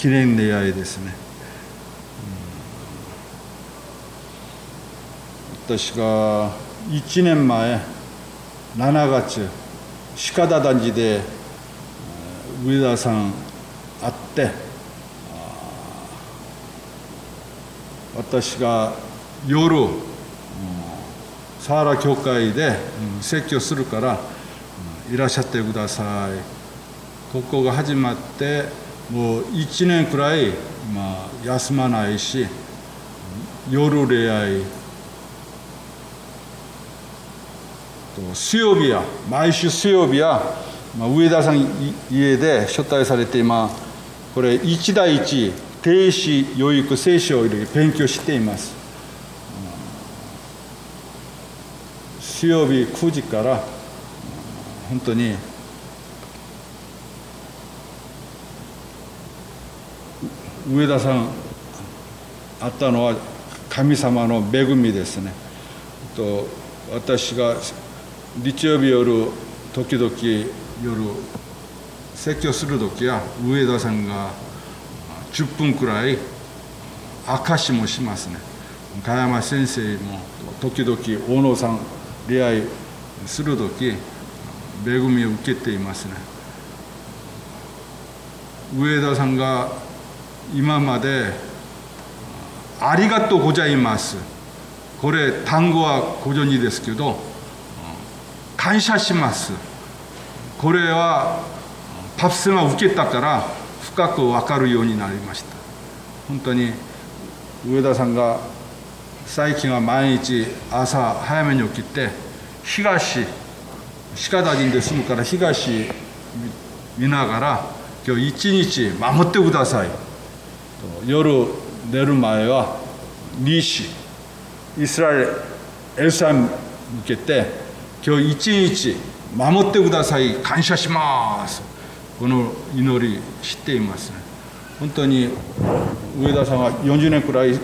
記念礼拝ですね、私が1年前7月鹿田団地で上田さん会って私が夜サーラ教会で説教するからいらっしゃってください。ここが始まってもう1年くらい、まあ、休まないし夜礼拝水曜日や毎週水曜日や、まあ、上田さん家で招待されて今これ一対一停止養育聖書を勉強しています。水曜日9時から本当に上田さんあったのは神様の恵みですね。と私が日曜日夜時々夜説教する時は上田さんが10分くらい証もしますね。加山先生も時々大野さん出会いする時恵みを受けていますね。上田さんが今まで「ありがとうございます」これ単語はご存知ですけど感謝します。これはパプスが受けたから深く分かるようになりました。本当に上田さんが最近は毎日朝早めに起きて東鹿田人で住むから東見ながら今日一日守ってください。夜寝る前は西イスラエルエルサに向けて今日一日守ってください感謝します。この祈り知っていますね。本当に上田さんは40年くらい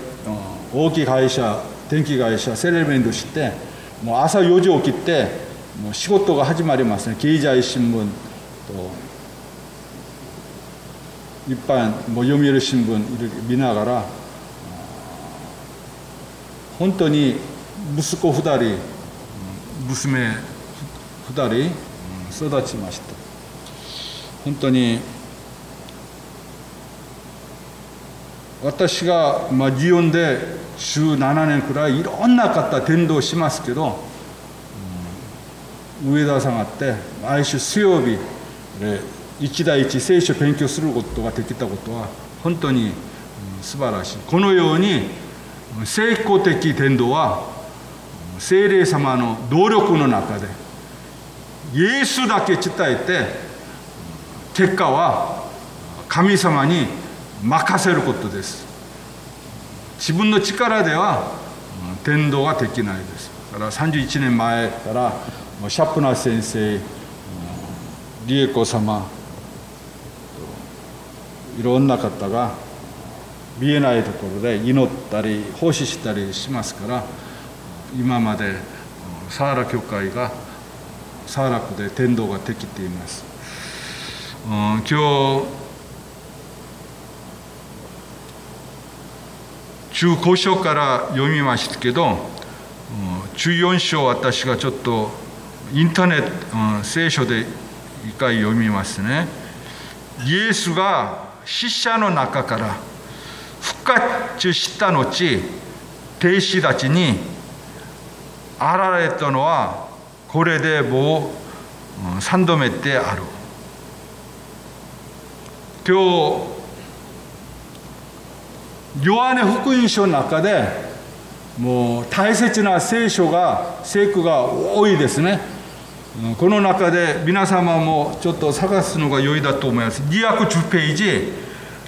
大きい会社電気会社セレメントしてもう朝4時起きてもう仕事が始まりますね。経済新聞と般もう読売新聞見ながら本当に息子2人娘2人育ちました本当に私が、まあ、祇園で週7年くらいいろんな方伝道しますけど、うん、上田さんがあって毎週水曜日で一対一聖書を勉強することができたことは本当に、素晴らしい。このように成功的伝道は精霊様の努力の中でイエスだけ伝えて結果は神様に任せることです。自分の力では伝道ができないです。だから31年前からシャプナー先生理恵子様いろんな方が見えないところで祈ったり奉仕したりしますから今までサーラ教会がサーラ区で天道ができています、うん、今日中古書から読みましたけど、14章私がちょっとインターネット、聖書で一回読みますね。イエスが死者の中から復活した後弟子たちにあられたのはこれでもう3度目である今日ヨハネ福音書の中でもう大切な聖書が聖句が多いですね。この中で皆様もちょっと探すのが良いだと思います。210ページ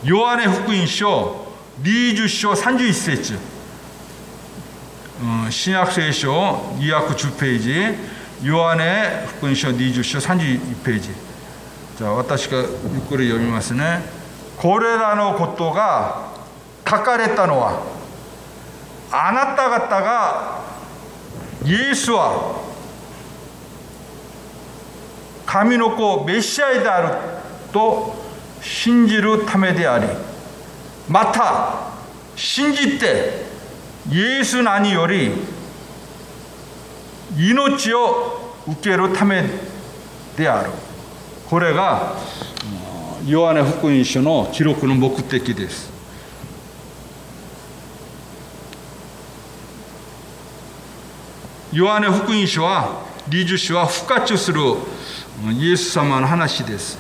ヨハネ福音書20章31節。うん新約聖書210ページヨハネ福音書20章31ページ。じゃあ私がゆっくり読みますね。これらのことが書かれたのはあなた方がイエスは神の子メシアであると信じるためでありまた信じてイエスの兄より命を受けるためであるこれがヨハネ福音書の記録の目的ですヨハネ福音書は理事書は不活するイエス様の話です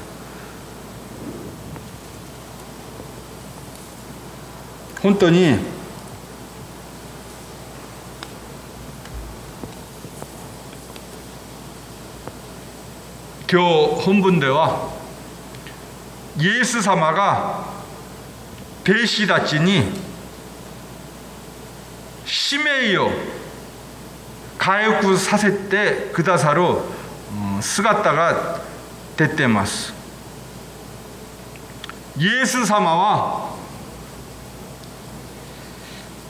本当に今日本文ではイエス様が弟子たちに使命を回復させてくださる姿が出てます。イエス様は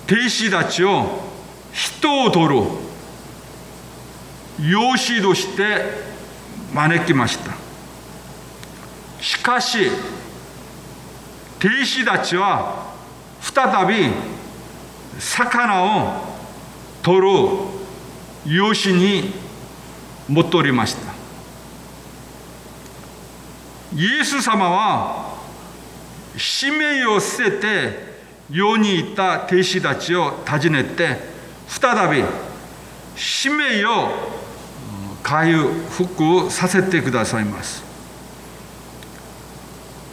弟子たちを人を取る養子として招きました。しかし弟子たちは再び魚を取る養子に戻りました。イエス様は使命を捨てて世にいた弟子たちを訪ねて再び使命を回復させてくださいます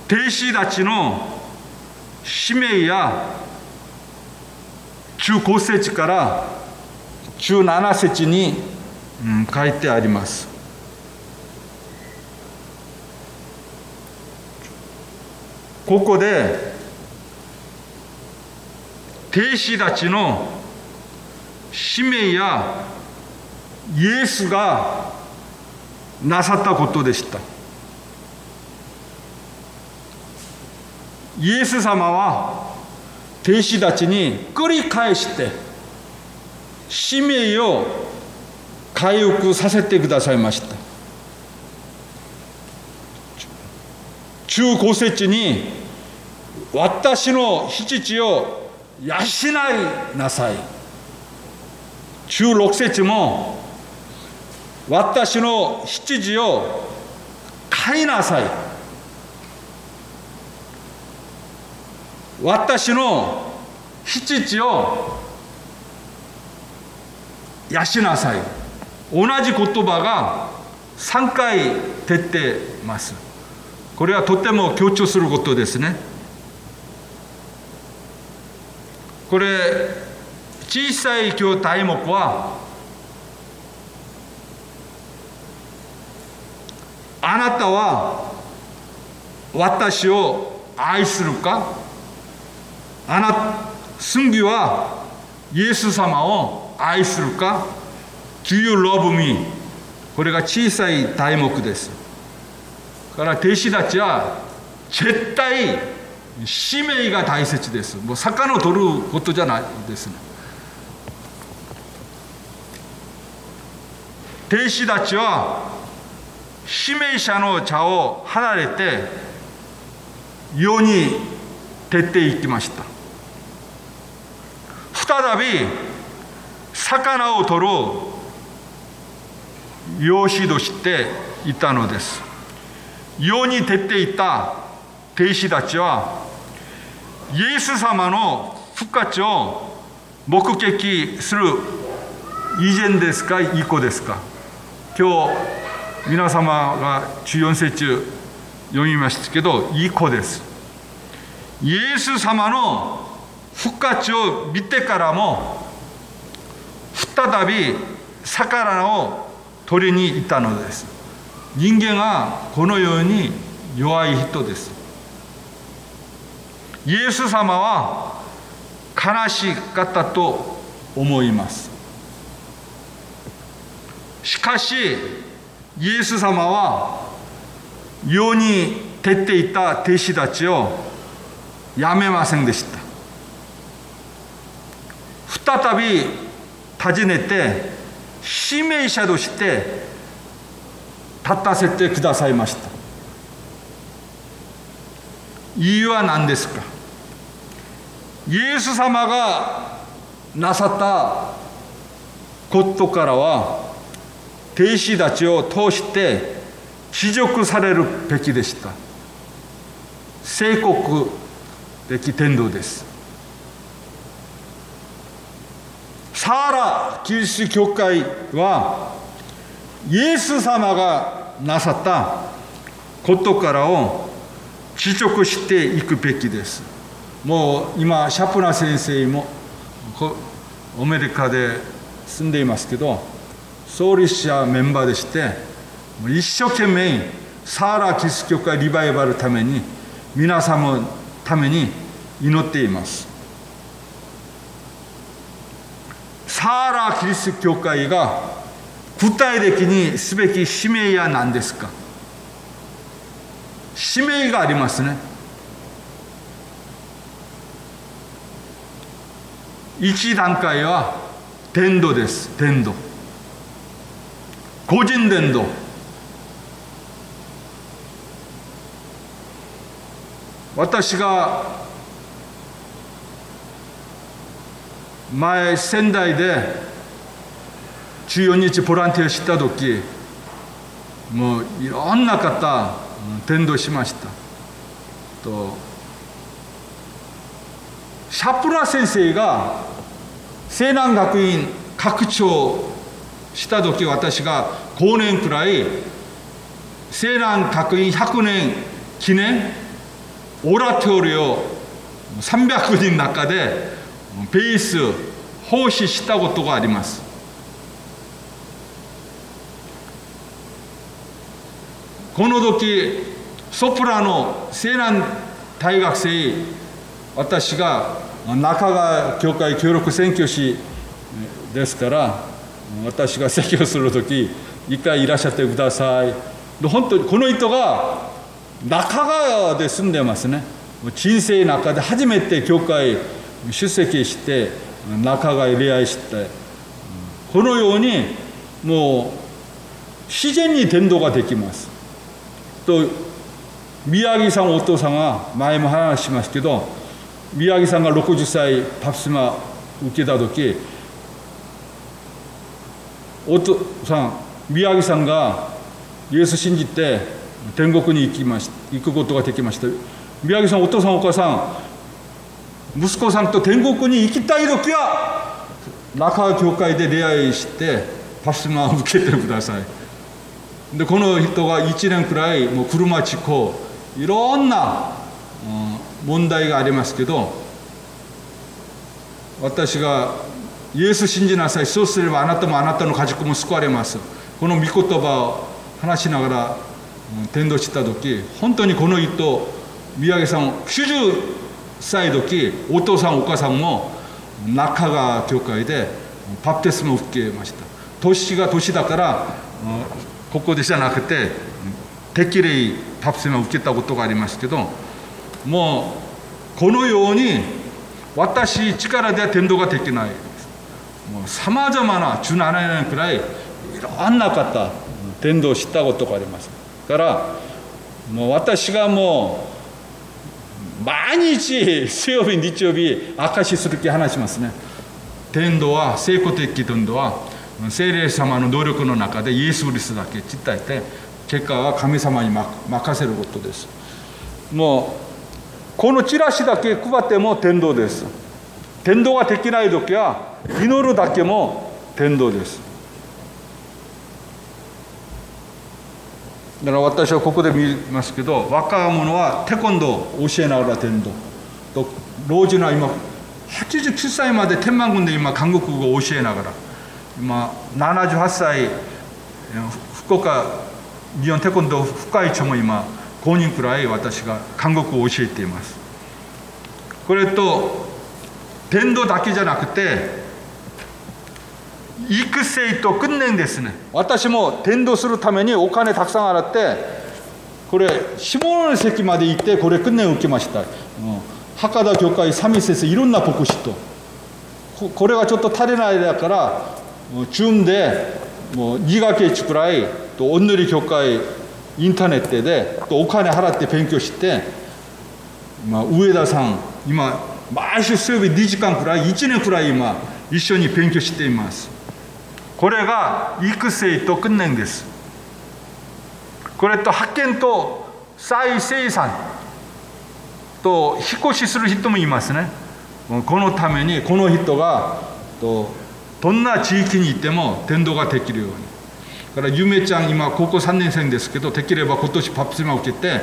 弟子たちの使命や中高節から17節に、書いてあります。ここで弟子たちの使命やイエスがなさったことでした。イエス様は弟子たちに繰り返して使命を回復させてくださいました中高節に私の父を養いなさい。中六節も私の羊を飼いなさい。私の羊を養しなさい。同じ言葉が3回出てます。これはとても強調することですね。これ小さい今日題目はあなたは私を愛するか？あなた寸義はイエス様を愛するか？Do you love me? これが小さい題目です。から弟子たちは絶対使命が大切です。もう魚を取ることじゃないですね。弟子たちは使命者の茶を離れて世に出ていきました。再び魚を取る養子としていたのです。世に出ていた弟子たちはイエス様の復活を目撃する以前ですか以降ですか。今日皆様が14節読みましたけど以降です。イエス様の復活を見てからも再び魚を取りに行ったのです。人間はこのように弱い人です。イエス様は悲しかったと思います。しかしイエス様は世に出ていた弟子たちをやめませんでした。再び訪ねて指名者として立たせてくださいました。理由は何ですか？イエス様がなさったことからは弟子たちを通して帰属されるべきでした。聖国的天道です。サーラキリスト教会はイエス様がなさったことからを帰属していくべきです。もう今シャプナ先生もアメリカで住んでいますけど創立者メンバーでして一生懸命サーラキス教会リバイバルために皆様のために祈っています。サーラキリスト教会が具体的にすべき使命や何ですか？使命がありますね。一段階は伝道です。伝道。個人伝道。私が前仙台で14日ボランティアした時もういろんな方伝道しましたとシャプラ先生が西南学院拡張した時私が5年くらい西南学院100年記念オラトリオ300人の中でベース奉仕したことがありますこの時ソプラノ西南大学生私が中川教会協力選挙師ですから私が説教する時一回いらっしゃってください。本当にこの人が中川で住んでますね。人生の中で初めて教会出席して中川へ礼拝してこのようにもう自然に伝道ができます。と宮城さんお父さんが前も話しますけど宮城さんが60歳パプスマ受けた時お父さん宮城さんがイエス信じて天国に行きまし行くことができました。宮城さんお父さんお母さん息子さんと天国に行きたい時は中川教会で出会いしてパスマを受けてください。でこの人が1年くらいもう車事故いろんな、問題がありますけど私がイエス信じなさいそうすればあなたもあなたの家族も救われます。この御言葉を話しながら、うん、転倒した時本当にこの人宮城さん90歳時お父さんお母さんも中川教会でパプテスマを受けました。年が年だから、ここでじゃなくて適齢パプセマを受けたことがありますけどもうこのように私力では天道ができないもうさまざまな17年くらいいろんな方天道を知ったことがあります。からもう私がもう毎日水曜日日曜日証しする気話しますね。天道は成功的天道は聖霊様の努力の中でイエス・キリスだけ伝えて結果は神様に任せることです。もうこのチラシだけ配っても天道です。天道ができない時は祈るだけも天道です。だから私はここで見ますけど若者はテコンドを教えながら天道。と老人は今89歳まで天満軍で今韓国語を教えながら。今78歳福岡日本テコンドー深い長も今5人くらい私が韓国を教えています。これと伝道だけじゃなくて育成と訓練ですね。私も伝道するためにお金たくさん払ってこれ下関まで行ってこれ訓練を受けました、う、博多教会三味先いろんな牧師と。これはちょっと足りないだから 주운데 뭐 니가 깨치프라이 또 온누리 교과의 인터넷 때대 또 오칸에 하라때배경시대우에다상 이마 마시 수업이 니지강 프라이 이진네 프라이 이마 이션이배경시때 이마스 고래가 이끄세이 또 끝낸 데스 고래 또 학견 또 사이 세이산 또 히코시스를 히토면 이마스네 고노 타면이 고노 히토가 또 どんな地域に行っても伝道ができるように。だからゆめちゃん今高校3年生ですけどできれば今年パプスマを受けて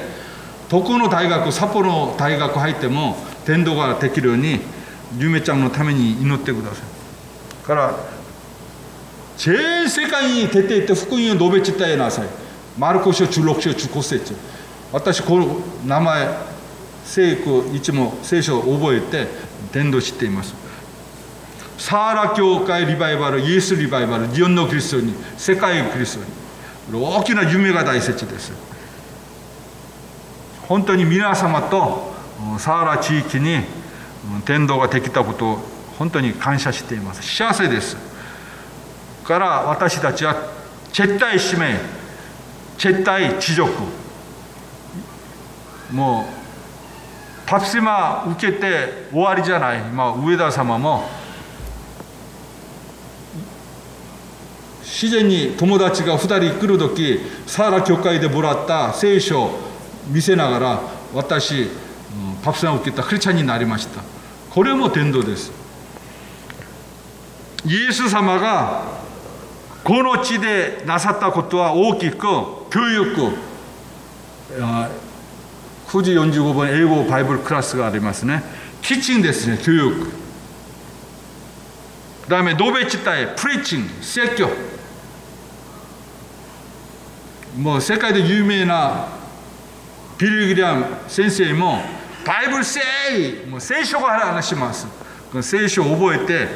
どこの大学札幌の大学入っても伝道ができるようにゆめちゃんのために祈ってください。から全世界に出ていって福音を述べちったえなさい。マルコ書16章15節。私この名前聖句いつも聖書を覚えて伝道しています。サーラ教会リバイバルイエスリバイバル日本のキリストに世界のキリストに大きな夢が大切です。本当に皆様とサーラ地域に伝道ができたことを本当に感謝しています。幸せです。から私たちは絶対使命絶対地獄もうパプシマ受けて終わりじゃない、まあ、上田様も自然に友達が2人来る時サーラ教会でもらった聖書を見せながら私パプスマを受けたクリスチャンになりましたこれも伝道ですイエス様がこの地でなさったことは大きく教育9時45分英語バイブルクラスがありますねキッチンですね教育ダメドベチタイプリッチング説教もう世界で有名なビル・ギリアム先生もバイブル聖もう聖書が話します聖書を覚えて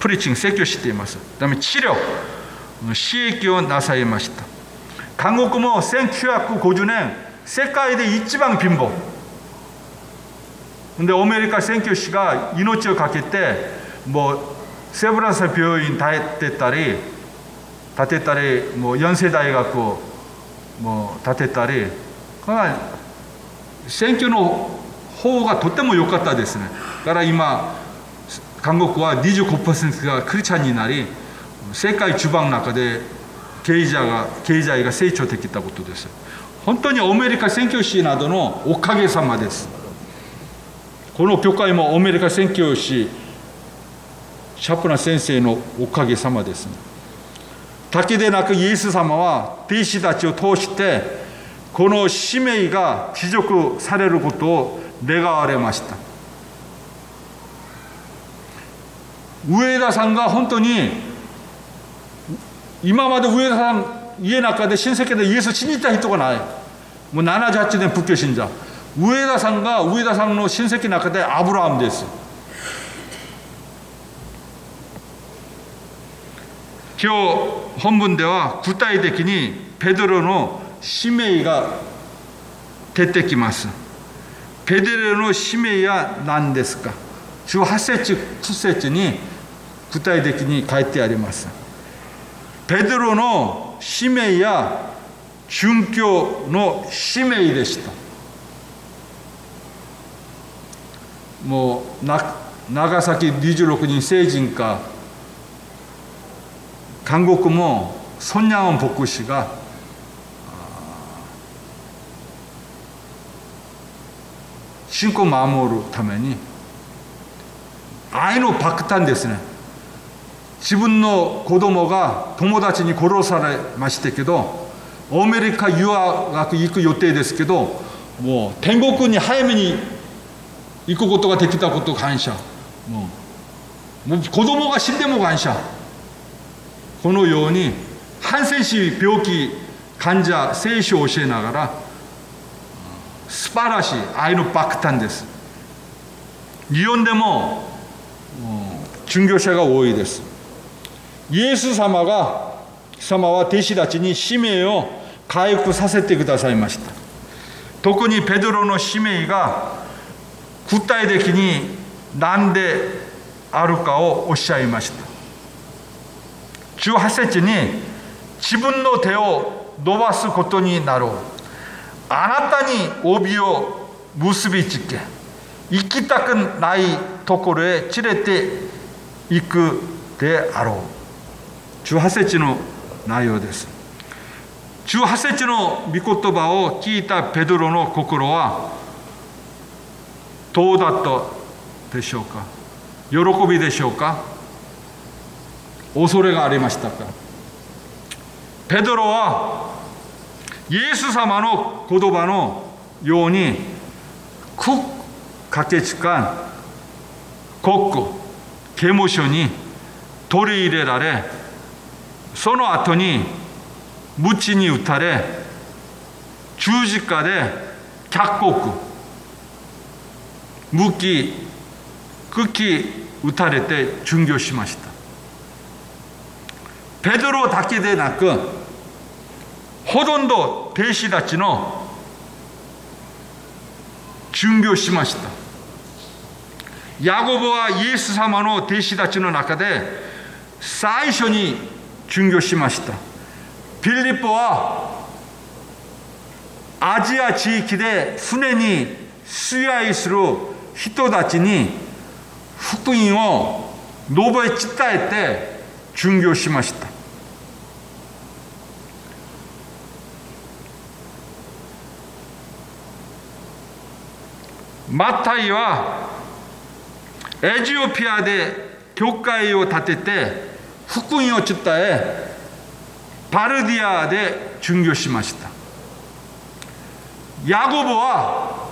プリッチング説教していますダメ治療刺激をなさいました韓国も1950年世界で一番貧乏でアメリカ宣教師が命を懸けてもうセブランス病院建てたり建てたりもう4世大学をもう建てたり選挙の方がとても良かったですね。だから今韓国は25%がクリスチャンになり世界中盤の中で経済が経済が成長できたことです。本当にアメリカ宣教師などのおかげさまです。この教会もアメリカ宣教師シャプナ先生のおかげさまですだけでなくイエス様は弟子たちを通してこの使命が持続されることを願われました上田さんが本当に今まで上田さん家の中で親戚でイエス信じた人がないもう78年仏教信者上田さんが上田さんの親戚の中でアブラハムです今日本文では具体的にペドロの使命が出てきます。ペドロの使命は何ですか？18節9節に具体的に書いてあります。ペドロの使命や殉教の使命でした。もう長崎26人成人か韓国もソンニャン牧師が信仰を守るために愛の爆弾ですね自分の子供が友達に殺されましたけどアメリカ留学行く予定ですけどもう天国に早めに行くことができたこと感謝もうもう子供が死んでも感謝このようにハンセン氏病気患者聖書を教えながら素晴らしい愛の爆弾です。日本でも殉教者が多いです。イエス様が様は弟子たちに使命を回復させてくださいました。特にペドロの使命が具体的に何であるかをおっしゃいました。18節に自分の手を伸ばすことになろう。あなたに帯を結びつけ行きたくないところへ連れて行くであろう。18節の内容です。18節の御言葉を聞いたペドロの心はどうだったでしょうか？喜びでしょうか？恐れがありましたかペドロはイエス様の言葉のように国かけつか国庫刑務所に取り入れられその後に鞭に打たれ十字架で脚国無期茎打たれて殉教しましたペドロだけでなくほとんど兵士たちの殉教しましたヤゴボはイエス様の弟子たちの中で最初に殉教しましたピリポはアジア地域で船に支配する人たちに福音を述べ伝えて殉教しましたマタイはエジオピアで教会を建てて福音を伝えパルディアで殉教しましたヤゴボは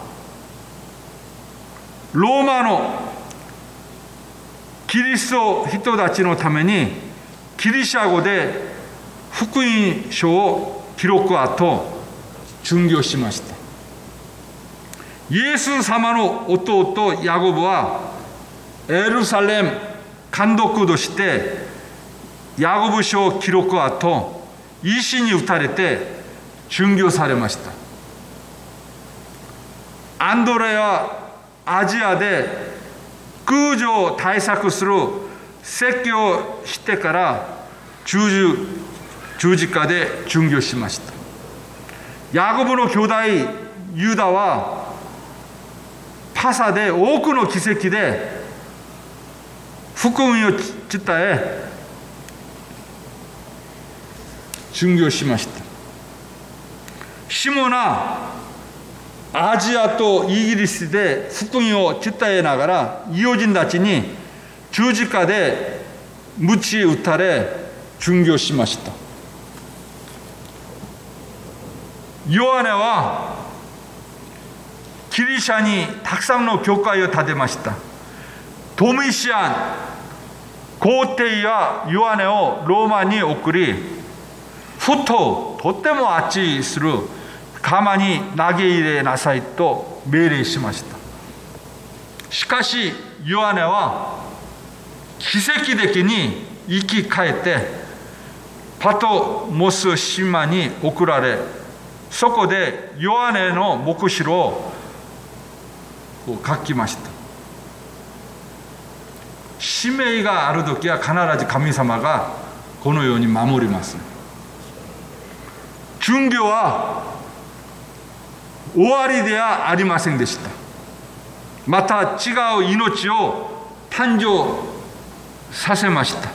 ローマのキリスト人たちのためにギリシャ語で福音書を記録後殉教しましたイエス様の弟ヤゴブはエルサレム監督としてヤゴブ書記録後石に打たれて殉教されましたアンドレはアジアで空上対策する説教をしてから十十字架で殉教しましたヤコブの兄弟ユダはパサで多くの奇跡で福音を伝え殉教しましたシモナアジアとイギリスで福音を伝えながら異邦人たちに十字架で鞭打たれ殉教しましたヨハネはギリシャにたくさんの教会を建てました。トミシアン皇帝やヨハネをローマに送りふととても熱いする釜に投げ入れなさいと命令しました。しかしヨハネは奇跡的に生き返ってパトモス島に送られそこでヨハネの目視を書きました。使命がある時は必ず神様がこのように守ります。殉教は終わりではありませんでした。また違う命を誕生させました。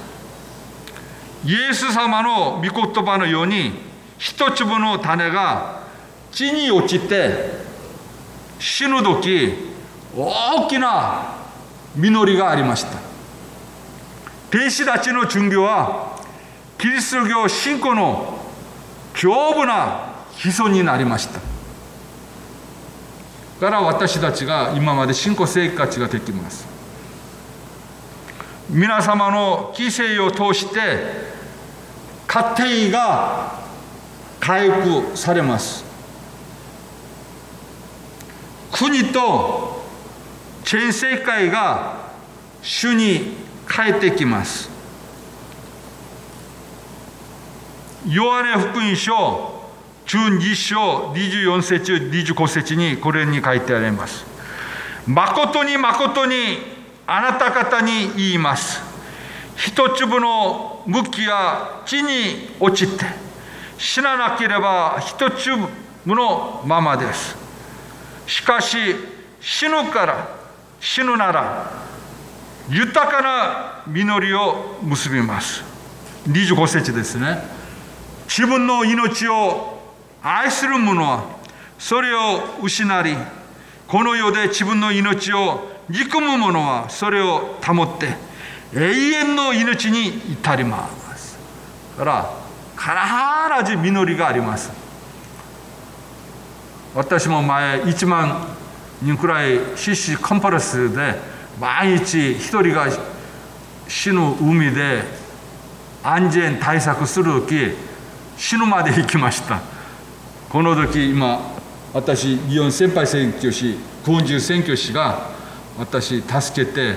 イエス様の御言葉のように一粒の種が地に落ちて死ぬ時大きな実りがありました。弟子たちの殉教はキリスト教信仰の丈夫な基礎になりました。から私たちが今まで信仰生活ができます。皆様の犠牲を通して家庭が回復されます。国と全世界が主に帰ってきますヨハネ福音書12章24節25節にこれに書いてあります。誠に誠にあなた方に言います。一粒の麦が地に落ちて死ななければ一粒のままです。しかし死ぬから死ぬなら豊かな実りを結びます。25節ですね。自分の命を愛する者はそれを失いこの世で自分の命を憎む者はそれを保って永遠の命に至ります。だから必ず実りがあります。私も前1万人くらい CC コンパレスで毎日一人が死ぬ海で安全対策する時死ぬまで行きましたこの時今私祇園先輩選挙師昆虫選挙師が私助けて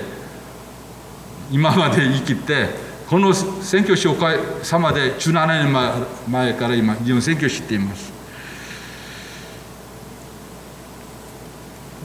今まで生きてこの選挙師おかげさまで17年前から今祇園選挙師って言います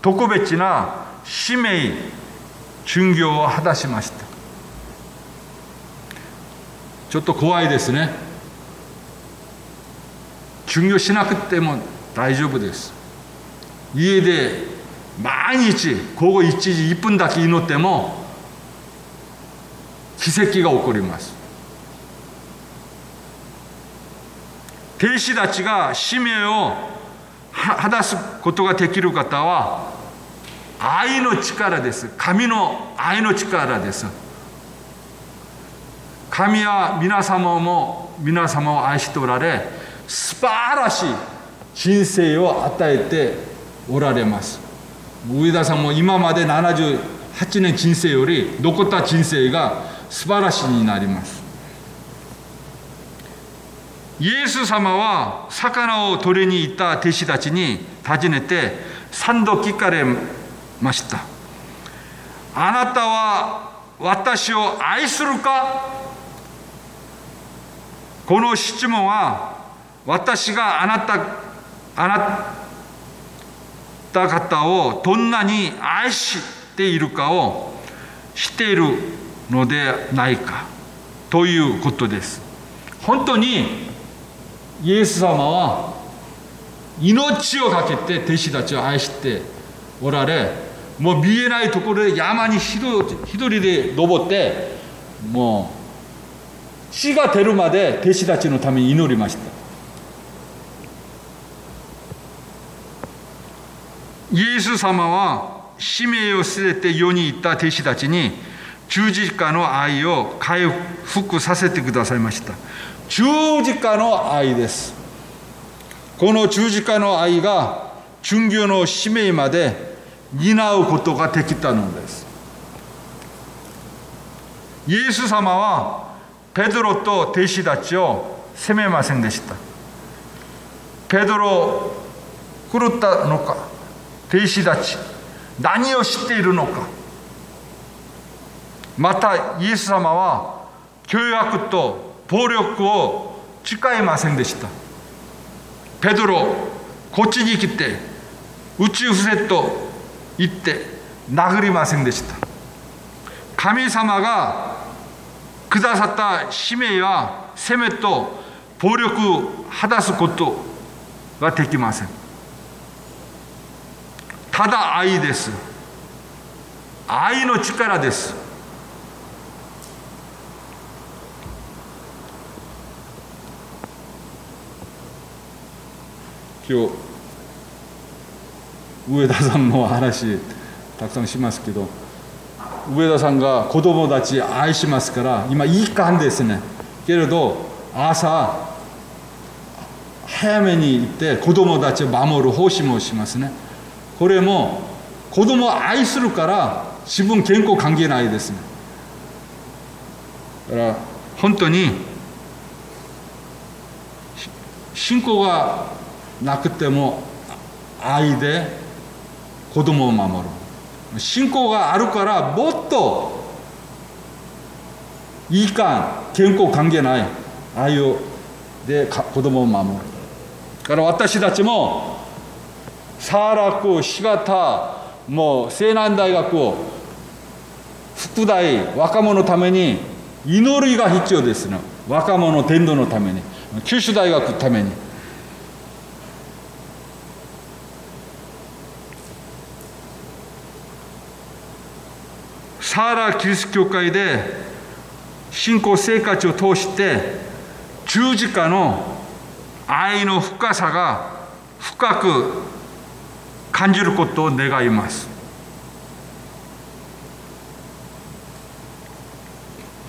特別な使命巡業を果たしました。ちょっと怖いですね。巡業しなくても大丈夫です。家で毎日午後1時1分だけ祈っても奇跡が起こります。兵士たちが使命を果たすことができる方は愛の力です。神の愛の力です。神は皆様も皆様を愛しておられ素晴らしい人生を与えておられます。上田さんも今まで78年人生より残った人生が素晴らしいになります。イエス様は魚を取りに行った弟子たちに尋ねて3度聞かれました。あなたは私を愛するか？この質問は私があなたあなた方をどんなに愛しているかを知っているのでないかということです。本当にイエス様は命を懸けて弟子たちを愛しておられもう見えないところで山に一人で登ってもう死が出るまで弟子たちのために祈りました。イエス様は使命を捨てて世に行った弟子たちに十字架の愛を回復させてくださいました。十字架の愛です。この十字架の愛が巡業の使命まで担うことができたのです。イエス様はペドロと弟子たちを責めませんでした。ペドロ狂ったのか弟子たち何を知っているのか。またイエス様は凶悪と暴力を誓いませんでした。ペドロこっちに来て宇宙フセット言って殴りませんでした。神様がくださった使命は責めと暴力を果たすことができません。ただ愛です。愛の力です。今日上田さんの話たくさんしますけど上田さんが子供たち愛しますから今いい感じですね。けれど朝早めに行って子供たちを守る奉仕もしますね。これも子供を愛するから自分健康関係ないですね。だから本当に信仰がなくても愛で子供を守る。信仰があるからもっといいか健康関係ないああいうで子供を守る。だから私たちもサーラクシガタもう西南大学を副大若者のために祈りが必要ですね若者伝道のために九州大学のために。サーラキリスト教会で信仰生活を通して十字架の愛の深さが深く感じることを願います。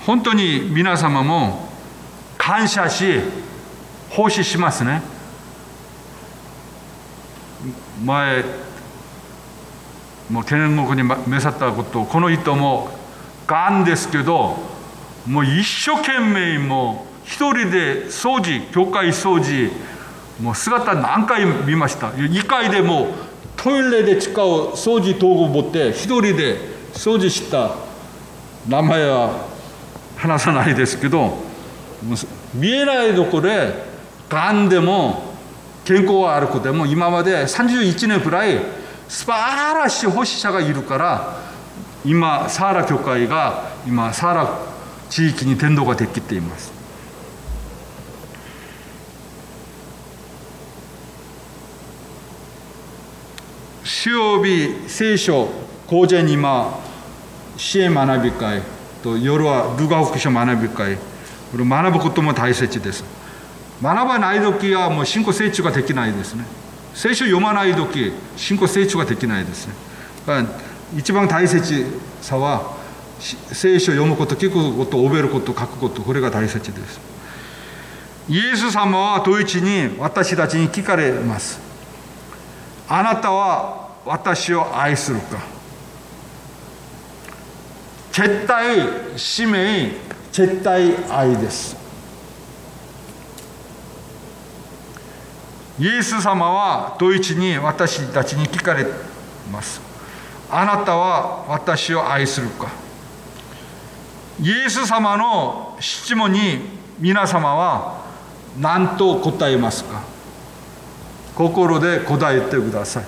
本当に皆様も感謝し奉仕しますね。前もう天国に召さったことこの人もがんですけどもう一生懸命もう一人で掃除教会掃除もう姿何回見ました？2回でもトイレで使う掃除道具を持って一人で掃除した名前は話さないですけど見えないところでがんでも健康がある子でも今まで31年くらい素晴らしい奉仕者がいるから今サーラ教会が今サーラ地域に伝道ができています。主曜日聖書講座に今支援学び会と夜はルガ福書学び会。これ学ぶことも大切です。学ばない時はもう信仰成長ができないですね。聖書読まない時信仰成長ができないですね。一番大切さは聖書を読むこと聞くこと覚えること書くことこれが大切です。イエス様はドイツに私たちに聞かれます。あなたは私を愛するか。絶対使命絶対愛です。イエス様はドイツに私たちに聞かれます。あなたは私を愛するか。イエス様の質問に皆様は何と答えますか。心で答えてください。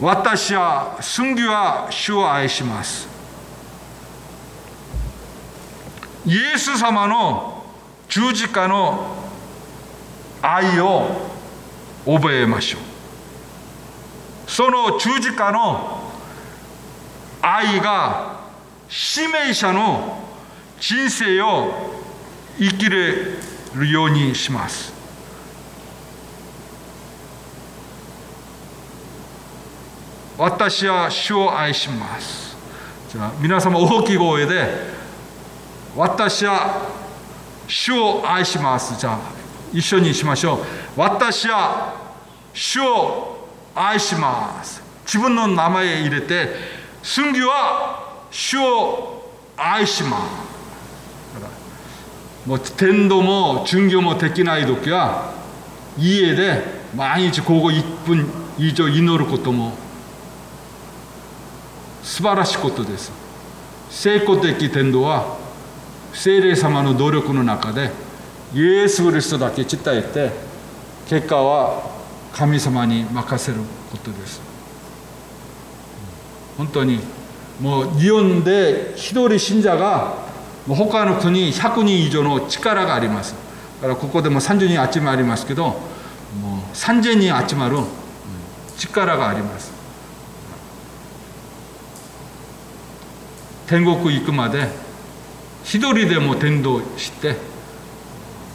私は寸義は主を愛します。イエス様の十字架の愛を覚えましょう。その十字架の愛が使命者の人生を生きれるようにします。私は主を愛します。じゃあ皆様大きい声で私は主を愛します。じゃあ一緒にしましょう。私は主を愛します。自分の名前入れて寸義は主を愛します。もう天道も巡業もできない時は家で毎日ここ1分以上祈ることも素晴らしいことです。成功的天道は聖霊様の努力の中でイエス・キリストだけ伝えて結果は神様に任せることです。本当にもう日本で一人信者が他の国100人以上の力があります。だからここでも30人集まりますけどもう3000人集まる力があります。天国行くまで一人でも天道して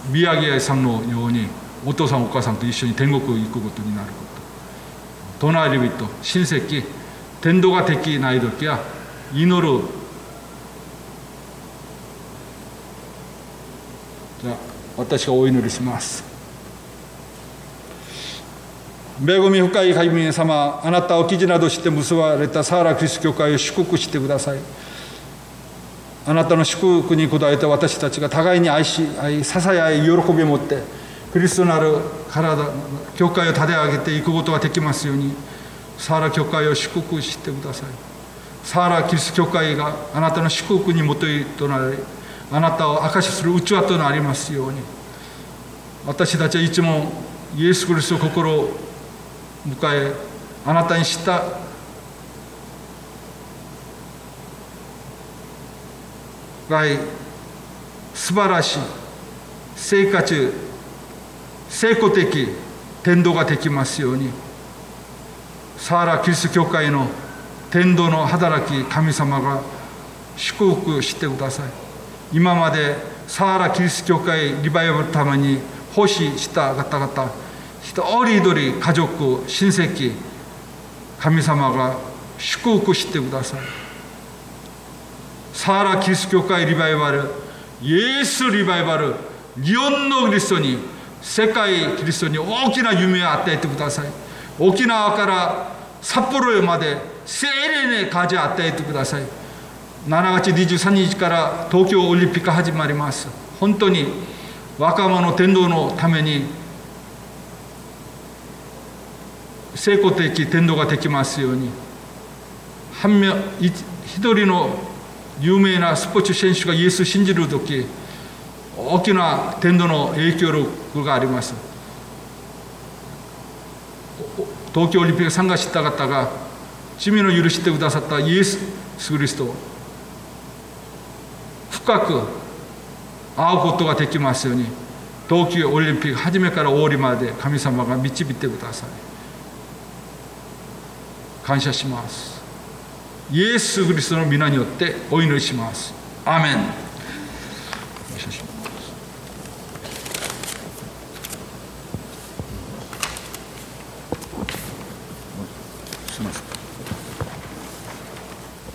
宮城さんのようにお父さんお母さんと一緒に天国行くことになること。隣人親戚天道ができない時は祈る。じゃあ私がお祈りします。恵み深い神様あなたを記事などして結ばれたサーラキリス教会を祝福してください。あなたの祝福に応えて私たちが互いに愛し愛支え合い喜びを持ってクリストなる体教会を立て上げていくことができますようにサーラ教会を祝福してください。サーラキリスト教会があなたの祝福に基いとなりあなたを証しする器となりますように私たちはいつもイエス・キリストを心を迎えあなたにしたが素晴らしい。生活成功的天道ができますように。サーラキリスト教会の天道の働き神様が祝福してください。今までサーラキリスト教会リバイバルのために奉仕した方々一人一人家族親戚神様が祝福してください。サーラキリスト教会リバイバルイエスリバイバル日本のキリストに世界キリストに大きな夢を与えてください。沖縄から札幌へまで精霊に風を与えてください。7月23日から東京オリンピック始まります。本当に若者天道のために成功的天道ができますように。一人の有名なスポーツ選手がイエスを信じる時大きな天道の影響力があります東京オリンピック参加した方が罪の許してくださったイエス・キリスト深く会うことができますように東京オリンピック初めから終わりまで神様が導いてください感謝しますイエス・キリストの皆によってお祈りします。アーメン。